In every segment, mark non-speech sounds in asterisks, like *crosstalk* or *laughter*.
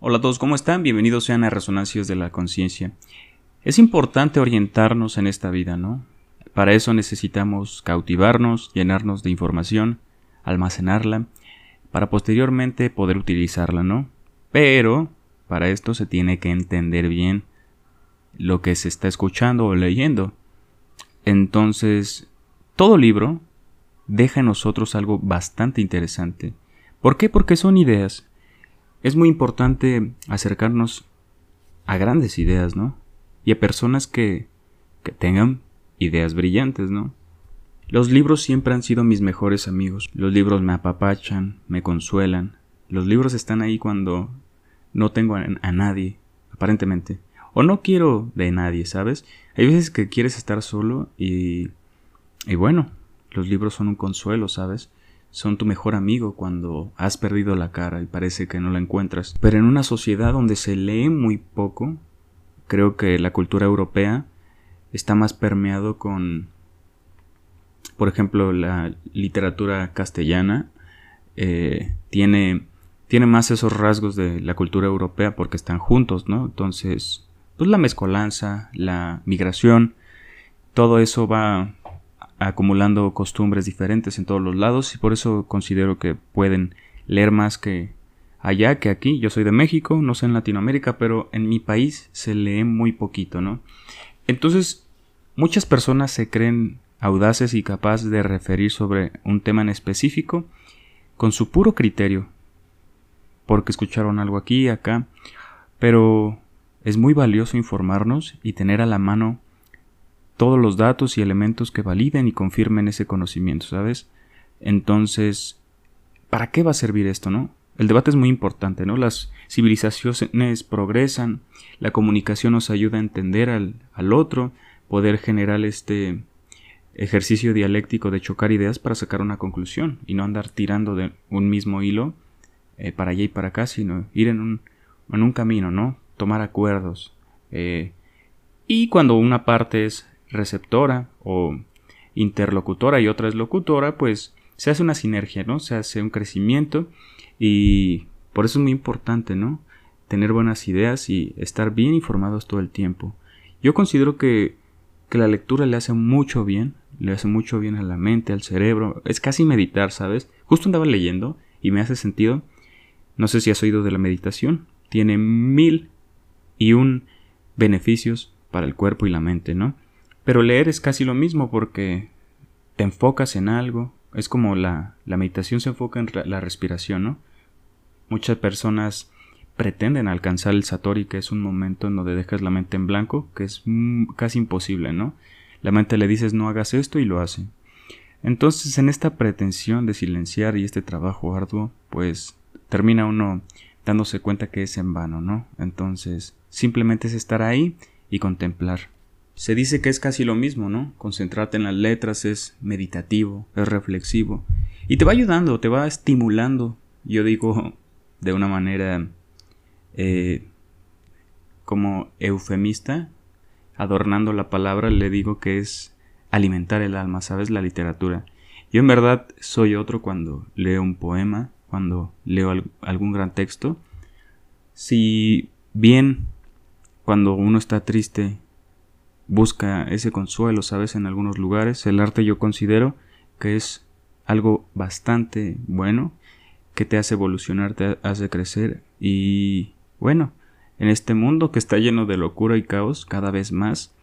Hola a todos, ¿cómo están? Bienvenidos sean a Resonancias de la Conciencia. Es importante orientarnos en esta vida, ¿no? Para eso necesitamos cautivarnos, llenarnos de información, almacenarla, para posteriormente poder utilizarla, ¿no? Pero para esto se tiene que entender bien lo que se está escuchando o leyendo. Entonces, todo libro deja en nosotros algo bastante interesante. ¿Por qué? Porque son ideas es muy importante acercarnos a grandes ideas, ¿no? Y a personas que, que tengan ideas brillantes, ¿no? Los libros siempre han sido mis mejores amigos. Los libros me apapachan, me consuelan. Los libros están ahí cuando no tengo a, a, nadie, aparentemente. O no quiero de nadie, ¿sabes? Hay veces que quieres estar solo y... Y bueno, los libros son un consuelo, ¿sabes? Son tu mejor amigo cuando has perdido la cara y parece que no la encuentras. Pero en una sociedad donde se lee muy poco, creo que la cultura europea está más permeado con, por ejemplo, la literatura castellana eh, tiene, tiene más esos rasgos de la cultura europea porque están juntos, ¿no? Entonces, pues la mezcolanza, la migración, todo eso va acumulando costumbres diferentes en todos los lados y por eso considero que pueden leer más que allá que aquí. Yo soy de México, no sé en Latinoamérica, pero en mi país se lee muy poquito, ¿no? Entonces, muchas personas se creen audaces y capaces de referir sobre un tema en específico con su puro criterio, porque escucharon algo aquí acá, pero es muy valioso informarnos y tener a la mano todos los datos y elementos que validen y confirmen ese conocimiento, ¿sabes? Entonces, ¿para qué va a servir esto, no? El debate es muy importante, ¿no? Las civilizaciones progresan, la comunicación nos ayuda a entender al, al otro, poder generar este ejercicio dialéctico de chocar ideas para sacar una conclusión y no andar tirando de un mismo hilo eh, para allá y para acá, sino ir en un, en un camino, ¿no? Tomar acuerdos. Eh, y cuando una parte es receptora o interlocutora y otra es locutora, pues se hace una sinergia, ¿no? Se hace un crecimiento y por eso es muy importante, ¿no? Tener buenas ideas y estar bien informados todo el tiempo. Yo considero que, que la lectura le hace mucho bien, le hace mucho bien a la mente, al cerebro, es casi meditar, ¿sabes? Justo andaba leyendo y me hace sentido, no sé si has oído de la meditación, tiene mil y un beneficios para el cuerpo y la mente, ¿no? Pero leer es casi lo mismo porque te enfocas en algo. Es como la, la meditación se enfoca en la respiración, ¿no? Muchas personas pretenden alcanzar el satori, que es un momento en donde dejas la mente en blanco, que es casi imposible, ¿no? La mente le dices no hagas esto y lo hace. Entonces, en esta pretensión de silenciar y este trabajo arduo, pues termina uno dándose cuenta que es en vano, ¿no? Entonces, simplemente es estar ahí y contemplar. Se dice que es casi lo mismo, ¿no? Concentrarte en las letras es meditativo, es reflexivo y te va ayudando, te va estimulando. Yo digo *laughs* de una manera eh, como eufemista, adornando la palabra, le digo que es alimentar el alma, ¿sabes? La literatura. Yo en verdad soy otro cuando leo un poema, cuando leo algún gran texto. Si bien cuando uno está triste busca ese consuelo, ¿sabes? En algunos lugares. El arte yo considero que es algo bastante bueno, que te hace evolucionar, te hace crecer y bueno, en este mundo que está lleno de locura y caos cada vez más.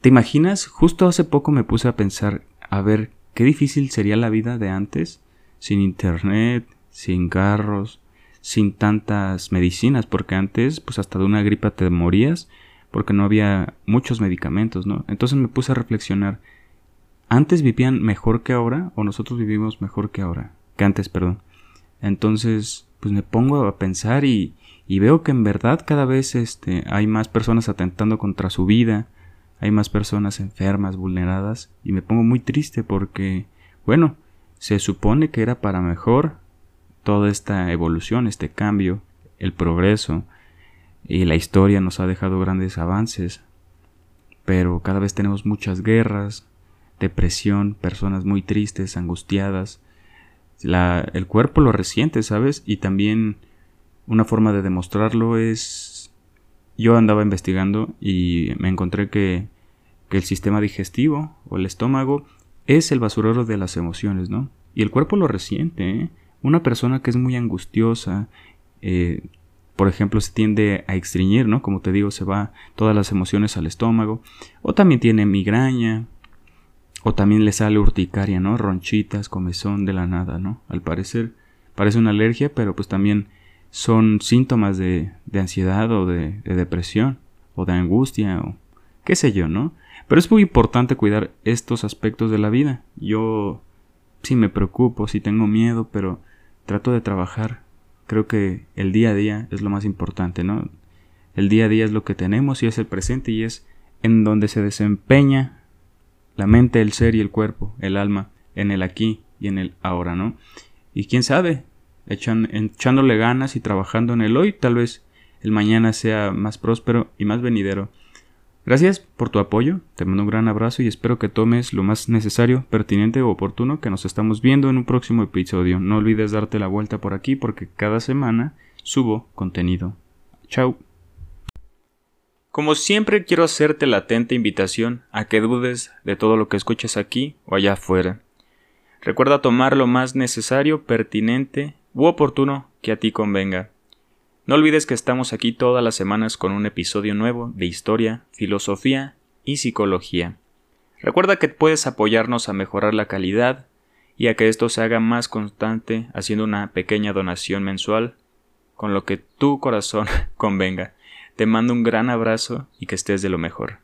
¿Te imaginas? Justo hace poco me puse a pensar, a ver, qué difícil sería la vida de antes, sin internet, sin carros, sin tantas medicinas, porque antes, pues hasta de una gripa te morías porque no había muchos medicamentos, ¿no? Entonces me puse a reflexionar, ¿antes vivían mejor que ahora o nosotros vivimos mejor que ahora? Que antes, perdón. Entonces, pues me pongo a pensar y, y veo que en verdad cada vez este, hay más personas atentando contra su vida, hay más personas enfermas, vulneradas, y me pongo muy triste porque, bueno, se supone que era para mejor toda esta evolución, este cambio, el progreso, y la historia nos ha dejado grandes avances, pero cada vez tenemos muchas guerras, depresión, personas muy tristes, angustiadas. El cuerpo lo resiente, ¿sabes? Y también Una forma de demostrarlo es... Yo andaba investigando y me encontré que, que el sistema digestivo o el estómago es el basurero de las emociones, ¿no? Y el cuerpo lo resiente, ¿eh? Una persona que es muy angustiosa, eh, por ejemplo, se tiende a extriñir, ¿no? Como te digo, se va todas las emociones al estómago. O también tiene migraña. O también le sale urticaria, ¿no? Ronchitas, comezón de la nada, ¿no? Al parecer parece una alergia, pero pues también son síntomas de, de ansiedad o de, de depresión o de angustia o qué sé yo, ¿no? Pero es muy importante cuidar estos aspectos de la vida. Yo sí me preocupo, sí tengo miedo, pero trato de trabajar. Creo que el día a día es lo más importante, ¿no? El día a día es lo que tenemos y es el presente y es en donde se desempeña la mente, el ser y el cuerpo, el alma, en el aquí y en el ahora, ¿no? Y quién sabe, echándole ganas y trabajando en el hoy, tal vez el mañana sea más próspero y más venidero. Gracias por tu apoyo, te mando un gran abrazo y espero que tomes lo más necesario, pertinente o oportuno que nos estamos viendo en un próximo episodio. No olvides darte la vuelta por aquí porque cada semana subo contenido. Chao. Como siempre quiero hacerte la atenta invitación a que dudes de todo lo que escuches aquí o allá afuera. Recuerda tomar lo más necesario, pertinente u oportuno que a ti convenga. No olvides que estamos aquí todas las semanas con un episodio nuevo de historia, filosofía y psicología. Recuerda que puedes apoyarnos a mejorar la calidad y a que esto se haga más constante haciendo una pequeña donación mensual con lo que tu corazón *laughs* convenga. Te mando un gran abrazo y que estés de lo mejor.